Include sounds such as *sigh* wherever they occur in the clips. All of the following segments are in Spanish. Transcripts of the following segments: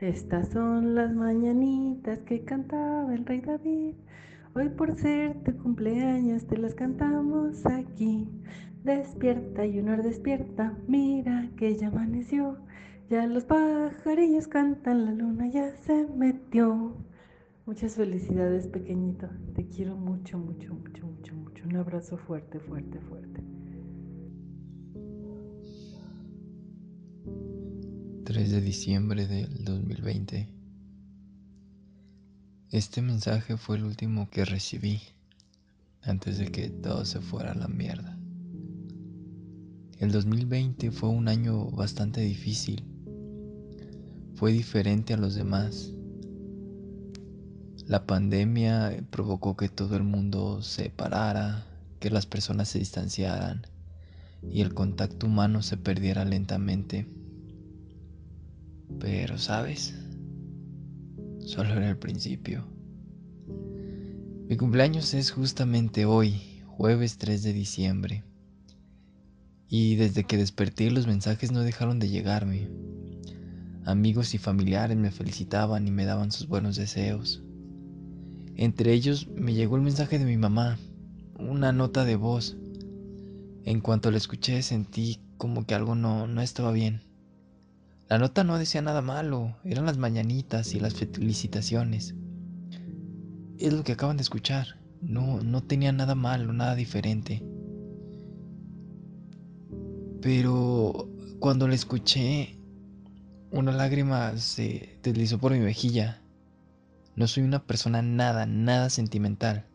Estas son las mañanitas que cantaba el rey David. Hoy por ser tu cumpleaños te las cantamos aquí. Despierta y honor despierta, mira que ya amaneció. Ya los pajarillos cantan, la luna ya se metió. Muchas felicidades pequeñito, te quiero mucho, mucho, mucho, mucho, mucho. Un abrazo fuerte, fuerte, fuerte. 3 de diciembre del 2020. Este mensaje fue el último que recibí antes de que todo se fuera a la mierda. El 2020 fue un año bastante difícil. Fue diferente a los demás. La pandemia provocó que todo el mundo se parara, que las personas se distanciaran y el contacto humano se perdiera lentamente. Pero, ¿sabes? Solo era el principio. Mi cumpleaños es justamente hoy, jueves 3 de diciembre. Y desde que desperté los mensajes no dejaron de llegarme. Amigos y familiares me felicitaban y me daban sus buenos deseos. Entre ellos me llegó el mensaje de mi mamá, una nota de voz. En cuanto la escuché sentí como que algo no, no estaba bien. La nota no decía nada malo, eran las mañanitas y las felicitaciones. Es lo que acaban de escuchar. No, no tenía nada malo, nada diferente. Pero cuando la escuché, una lágrima se deslizó por mi mejilla. No soy una persona nada, nada sentimental.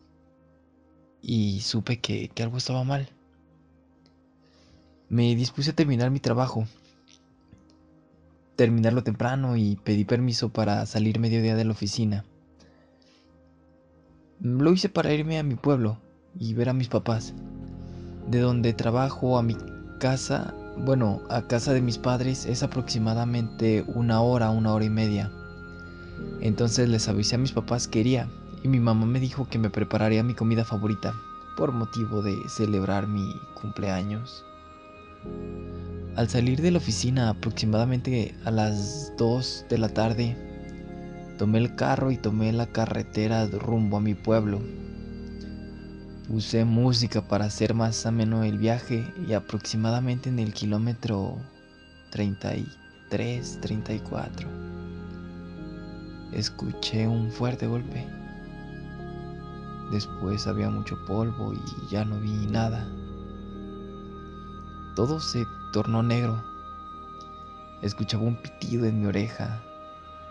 Y supe que, que algo estaba mal. Me dispuse a terminar mi trabajo terminarlo temprano y pedí permiso para salir mediodía de la oficina. Lo hice para irme a mi pueblo y ver a mis papás. De donde trabajo a mi casa, bueno, a casa de mis padres es aproximadamente una hora, una hora y media. Entonces les avisé a mis papás que iría y mi mamá me dijo que me prepararía mi comida favorita por motivo de celebrar mi cumpleaños. Al salir de la oficina aproximadamente a las 2 de la tarde, tomé el carro y tomé la carretera rumbo a mi pueblo. Puse música para hacer más ameno el viaje y aproximadamente en el kilómetro 33, 34, escuché un fuerte golpe. Después había mucho polvo y ya no vi nada. Todo se tornó negro. Escuchaba un pitido en mi oreja.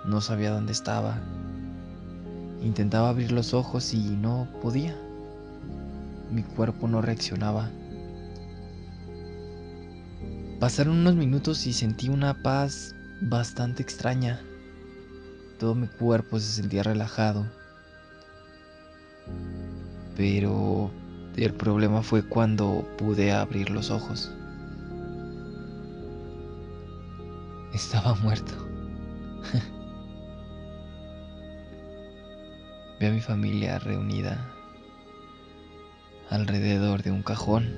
No sabía dónde estaba. Intentaba abrir los ojos y no podía. Mi cuerpo no reaccionaba. Pasaron unos minutos y sentí una paz bastante extraña. Todo mi cuerpo se sentía relajado. Pero el problema fue cuando pude abrir los ojos. Estaba muerto. *laughs* Vi a mi familia reunida alrededor de un cajón.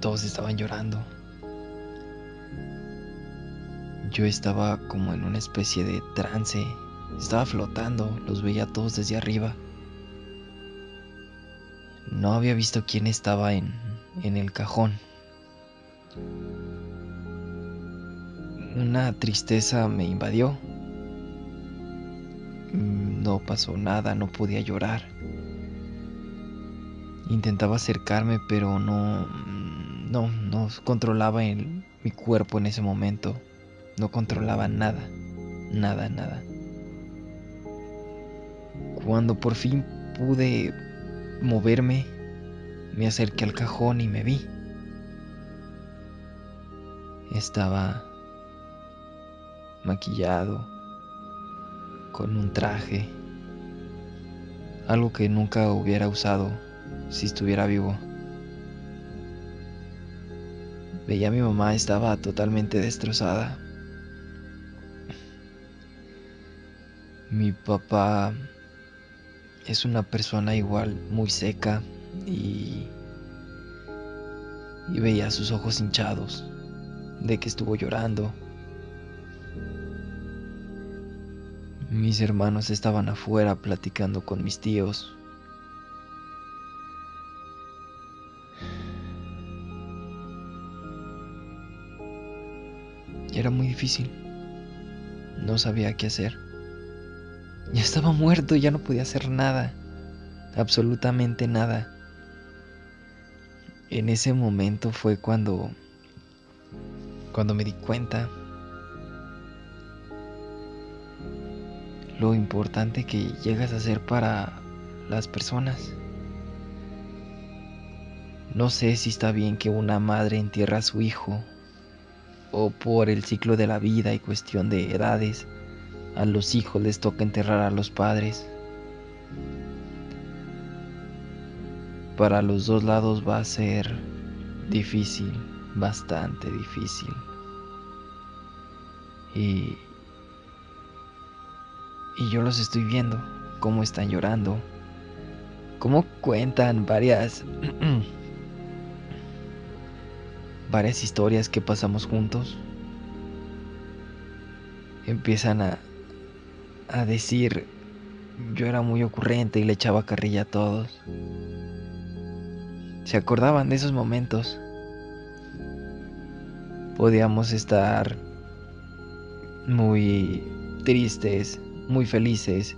Todos estaban llorando. Yo estaba como en una especie de trance. Estaba flotando, los veía todos desde arriba. No había visto quién estaba en, en el cajón. Una tristeza me invadió. Mm, no pasó nada, no podía llorar. Intentaba acercarme, pero no, mm, no, no controlaba mi cuerpo en ese momento. No controlaba nada, nada, nada. Cuando por fin pude moverme, me acerqué al cajón y me vi. Estaba maquillado, con un traje, algo que nunca hubiera usado si estuviera vivo. Veía a mi mamá estaba totalmente destrozada. Mi papá es una persona igual muy seca y, y veía sus ojos hinchados de que estuvo llorando Mis hermanos estaban afuera platicando con mis tíos. Era muy difícil. No sabía qué hacer. Ya estaba muerto, ya no podía hacer nada. Absolutamente nada. En ese momento fue cuando cuando me di cuenta lo importante que llegas a ser para las personas. No sé si está bien que una madre entierre a su hijo o por el ciclo de la vida y cuestión de edades, a los hijos les toca enterrar a los padres. Para los dos lados va a ser difícil, bastante difícil. Y, y yo los estoy viendo, cómo están llorando, cómo cuentan varias *clears throat* varias historias que pasamos juntos. Empiezan a, a decir, yo era muy ocurrente y le echaba carrilla a todos. Se acordaban de esos momentos. Podíamos estar muy tristes, muy felices.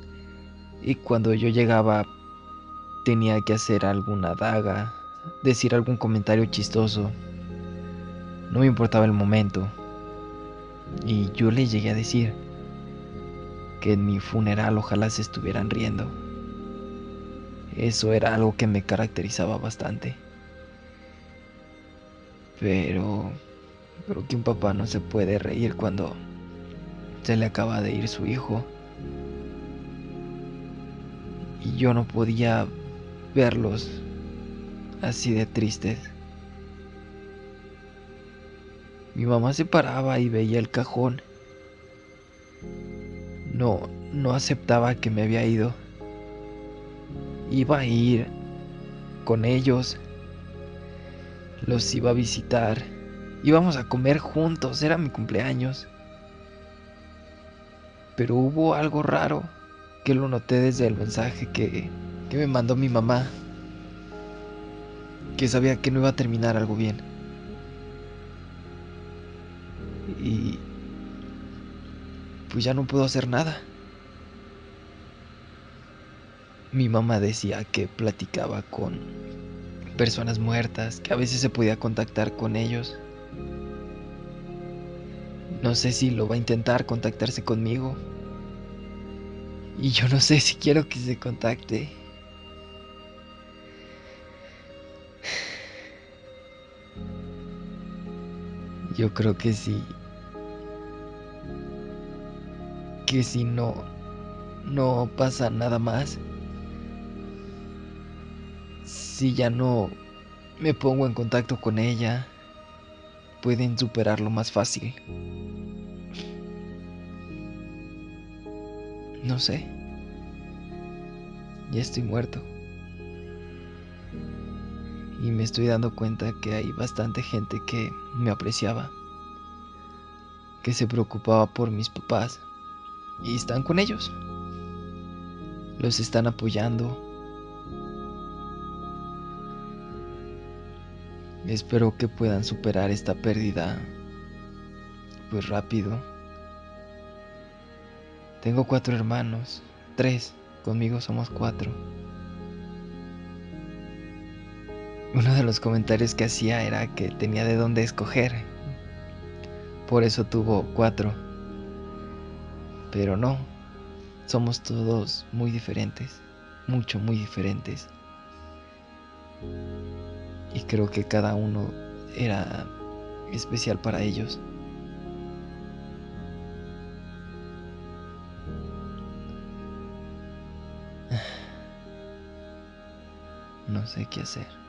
Y cuando yo llegaba tenía que hacer alguna daga, decir algún comentario chistoso. No me importaba el momento. Y yo le llegué a decir que en mi funeral ojalá se estuvieran riendo. Eso era algo que me caracterizaba bastante. Pero... Pero que un papá no se puede reír cuando se le acaba de ir su hijo. Y yo no podía verlos así de tristes. Mi mamá se paraba y veía el cajón. No, no aceptaba que me había ido. Iba a ir con ellos. Los iba a visitar. Íbamos a comer juntos. Era mi cumpleaños. Pero hubo algo raro que lo noté desde el mensaje que, que me mandó mi mamá. Que sabía que no iba a terminar algo bien. y pues ya no puedo hacer nada. Mi mamá decía que platicaba con personas muertas, que a veces se podía contactar con ellos. No sé si lo va a intentar contactarse conmigo. Y yo no sé si quiero que se contacte. Yo creo que sí que si no, no pasa nada más, si ya no me pongo en contacto con ella, pueden superarlo más fácil. No sé. Ya estoy muerto. Y me estoy dando cuenta que hay bastante gente que me apreciaba. Que se preocupaba por mis papás y están con ellos. Los están apoyando. Espero que puedan superar esta pérdida pues rápido. Tengo cuatro hermanos, tres, conmigo somos cuatro. Uno de los comentarios que hacía era que tenía de dónde escoger. Por eso tuvo cuatro. Pero no, somos todos muy diferentes, mucho, muy diferentes. Y creo que cada uno era especial para ellos. Sé qué hacer.